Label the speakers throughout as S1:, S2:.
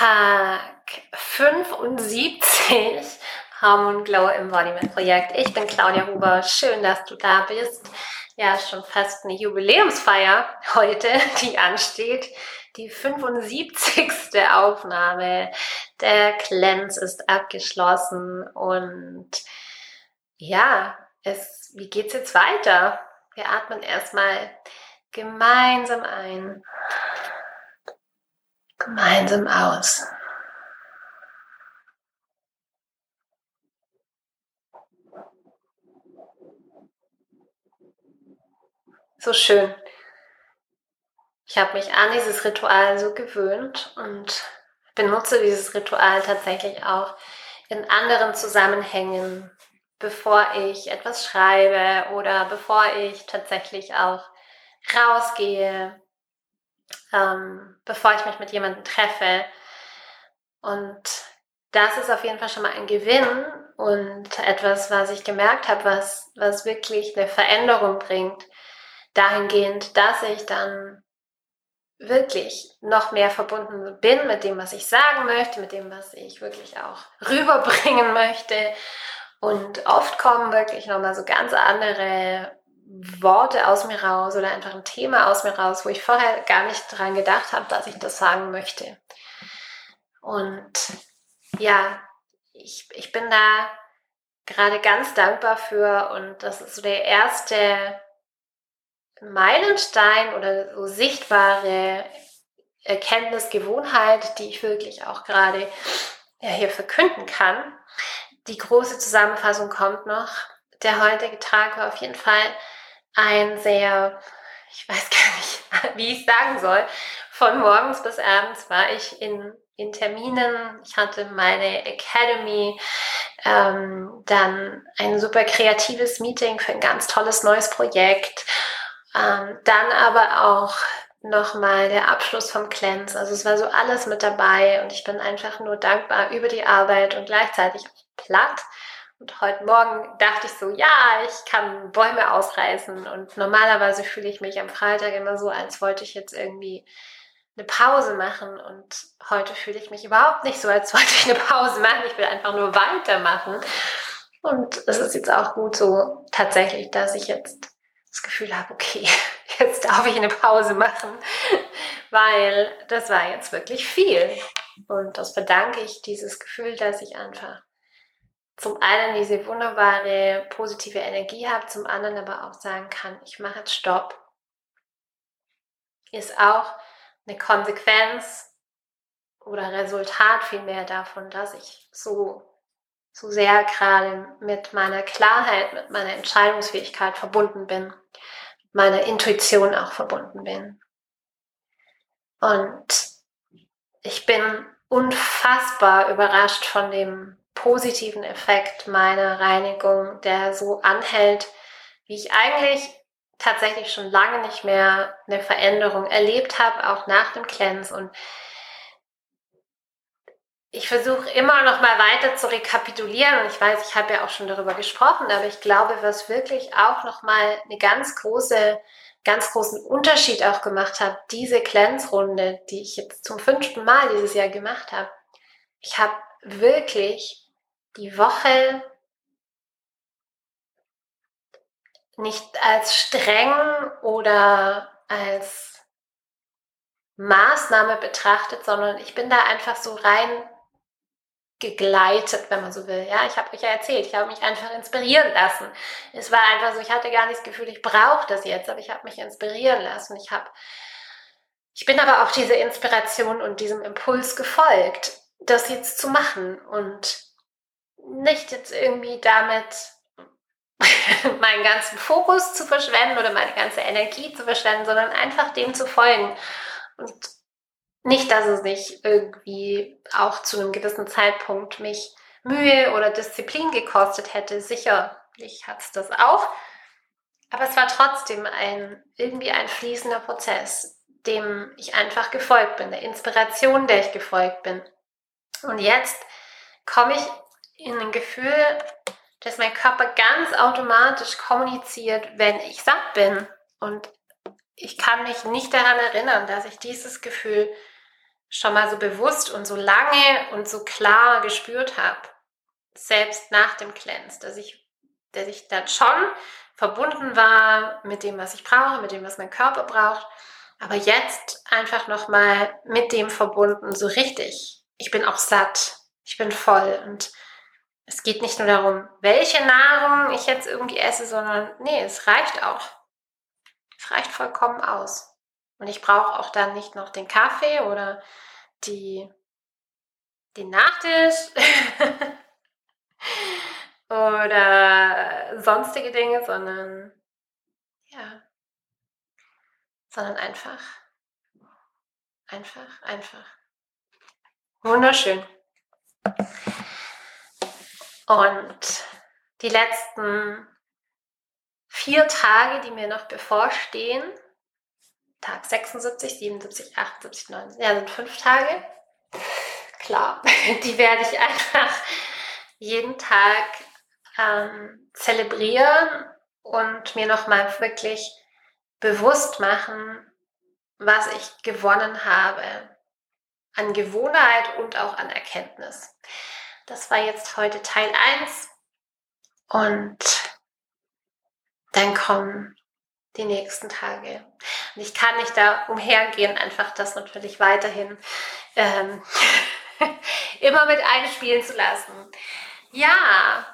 S1: Tag 75 Harmon Glow Embodiment Projekt. Ich bin Claudia Huber. Schön, dass du da bist. Ja, schon fast eine Jubiläumsfeier heute, die ansteht. Die 75. Aufnahme. Der Cleanse ist abgeschlossen und ja, es, wie geht's jetzt weiter? Wir atmen erstmal gemeinsam ein gemeinsam aus. So schön. Ich habe mich an dieses Ritual so gewöhnt und benutze dieses Ritual tatsächlich auch in anderen Zusammenhängen, bevor ich etwas schreibe oder bevor ich tatsächlich auch rausgehe, ähm, bevor ich mich mit jemandem treffe. Und das ist auf jeden Fall schon mal ein Gewinn und etwas, was ich gemerkt habe, was, was wirklich eine Veränderung bringt, dahingehend, dass ich dann wirklich noch mehr verbunden bin mit dem, was ich sagen möchte, mit dem, was ich wirklich auch rüberbringen möchte. Und oft kommen wirklich nochmal so ganz andere Worte aus mir raus oder einfach ein Thema aus mir raus, wo ich vorher gar nicht dran gedacht habe, dass ich das sagen möchte. Und ja, ich, ich bin da gerade ganz dankbar für und das ist so der erste Meilenstein oder so sichtbare Erkenntnisgewohnheit, die ich wirklich auch gerade ja, hier verkünden kann. Die große Zusammenfassung kommt noch. Der heutige Tag war auf jeden Fall ein sehr, ich weiß gar nicht, wie ich sagen soll, von morgens bis abends war ich in, in Terminen. Ich hatte meine Academy, ähm, dann ein super kreatives Meeting für ein ganz tolles neues Projekt. Ähm, dann aber auch nochmal der Abschluss vom Cleanse. Also es war so alles mit dabei und ich bin einfach nur dankbar über die Arbeit und gleichzeitig platt und heute Morgen dachte ich so, ja, ich kann Bäume ausreißen. Und normalerweise fühle ich mich am Freitag immer so, als wollte ich jetzt irgendwie eine Pause machen. Und heute fühle ich mich überhaupt nicht so, als wollte ich eine Pause machen. Ich will einfach nur weitermachen. Und es ist jetzt auch gut so tatsächlich, dass ich jetzt das Gefühl habe, okay, jetzt darf ich eine Pause machen, weil das war jetzt wirklich viel. Und das verdanke ich, dieses Gefühl, dass ich einfach zum einen diese wunderbare positive Energie habe, zum anderen aber auch sagen kann, ich mache jetzt Stopp, ist auch eine Konsequenz oder Resultat vielmehr davon, dass ich so, so sehr gerade mit meiner Klarheit, mit meiner Entscheidungsfähigkeit verbunden bin, mit meiner Intuition auch verbunden bin. Und ich bin unfassbar überrascht von dem positiven Effekt meiner Reinigung, der so anhält, wie ich eigentlich tatsächlich schon lange nicht mehr eine Veränderung erlebt habe, auch nach dem Cleanse. Und ich versuche immer noch mal weiter zu rekapitulieren und ich weiß, ich habe ja auch schon darüber gesprochen, aber ich glaube, was wirklich auch noch mal eine ganz große, ganz großen Unterschied auch gemacht hat, diese Cleanse-Runde, die ich jetzt zum fünften Mal dieses Jahr gemacht habe. Ich habe wirklich die Woche nicht als streng oder als Maßnahme betrachtet, sondern ich bin da einfach so rein gegleitet, wenn man so will. Ja, ich habe euch ja erzählt, ich habe mich einfach inspirieren lassen. Es war einfach so, ich hatte gar nicht das Gefühl, ich brauche das jetzt, aber ich habe mich inspirieren lassen. Ich habe ich bin aber auch dieser Inspiration und diesem Impuls gefolgt, das jetzt zu machen und nicht jetzt irgendwie damit meinen ganzen Fokus zu verschwenden oder meine ganze Energie zu verschwenden, sondern einfach dem zu folgen. Und nicht, dass es nicht irgendwie auch zu einem gewissen Zeitpunkt mich Mühe oder Disziplin gekostet hätte. Sicherlich hat es das auch. Aber es war trotzdem ein, irgendwie ein fließender Prozess, dem ich einfach gefolgt bin, der Inspiration, der ich gefolgt bin. Und jetzt komme ich in ein Gefühl, dass mein Körper ganz automatisch kommuniziert, wenn ich satt bin. Und ich kann mich nicht daran erinnern, dass ich dieses Gefühl schon mal so bewusst und so lange und so klar gespürt habe, selbst nach dem Cleanse, dass ich, dass ich dann schon verbunden war mit dem, was ich brauche, mit dem, was mein Körper braucht, aber jetzt einfach nochmal mit dem verbunden, so richtig. Ich bin auch satt, ich bin voll. Und es geht nicht nur darum, welche Nahrung ich jetzt irgendwie esse, sondern nee, es reicht auch. Es reicht vollkommen aus. Und ich brauche auch dann nicht noch den Kaffee oder die, den Nachtisch oder sonstige Dinge, sondern ja, sondern einfach, einfach, einfach. Wunderschön. Und die letzten vier Tage, die mir noch bevorstehen, Tag 76, 77, 78, 79, ja, sind fünf Tage. Klar, die werde ich einfach jeden Tag ähm, zelebrieren und mir nochmal wirklich bewusst machen, was ich gewonnen habe an Gewohnheit und auch an Erkenntnis. Das war jetzt heute Teil 1 und dann kommen die nächsten Tage. Und ich kann nicht da umhergehen, einfach das natürlich weiterhin ähm, immer mit einspielen zu lassen. Ja,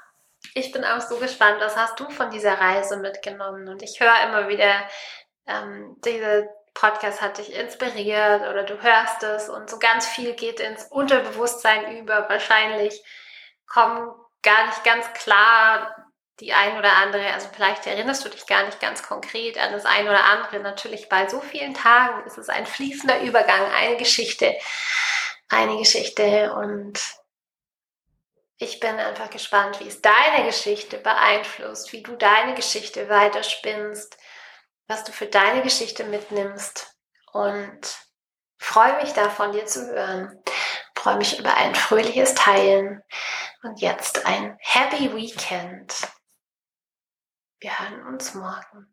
S1: ich bin auch so gespannt, was hast du von dieser Reise mitgenommen? Und ich höre immer wieder, ähm, diese Podcast hat dich inspiriert oder du hörst es und so ganz viel geht ins Unterbewusstsein über. Wahrscheinlich kommen gar nicht ganz klar die ein oder andere, also vielleicht erinnerst du dich gar nicht ganz konkret an das ein oder andere. Natürlich bei so vielen Tagen ist es ein fließender Übergang, eine Geschichte, eine Geschichte und ich bin einfach gespannt, wie es deine Geschichte beeinflusst, wie du deine Geschichte weiterspinnst, was du für deine Geschichte mitnimmst und freue mich da von dir zu hören. Freue mich über ein fröhliches Teilen und jetzt ein Happy Weekend. Wir hören uns morgen.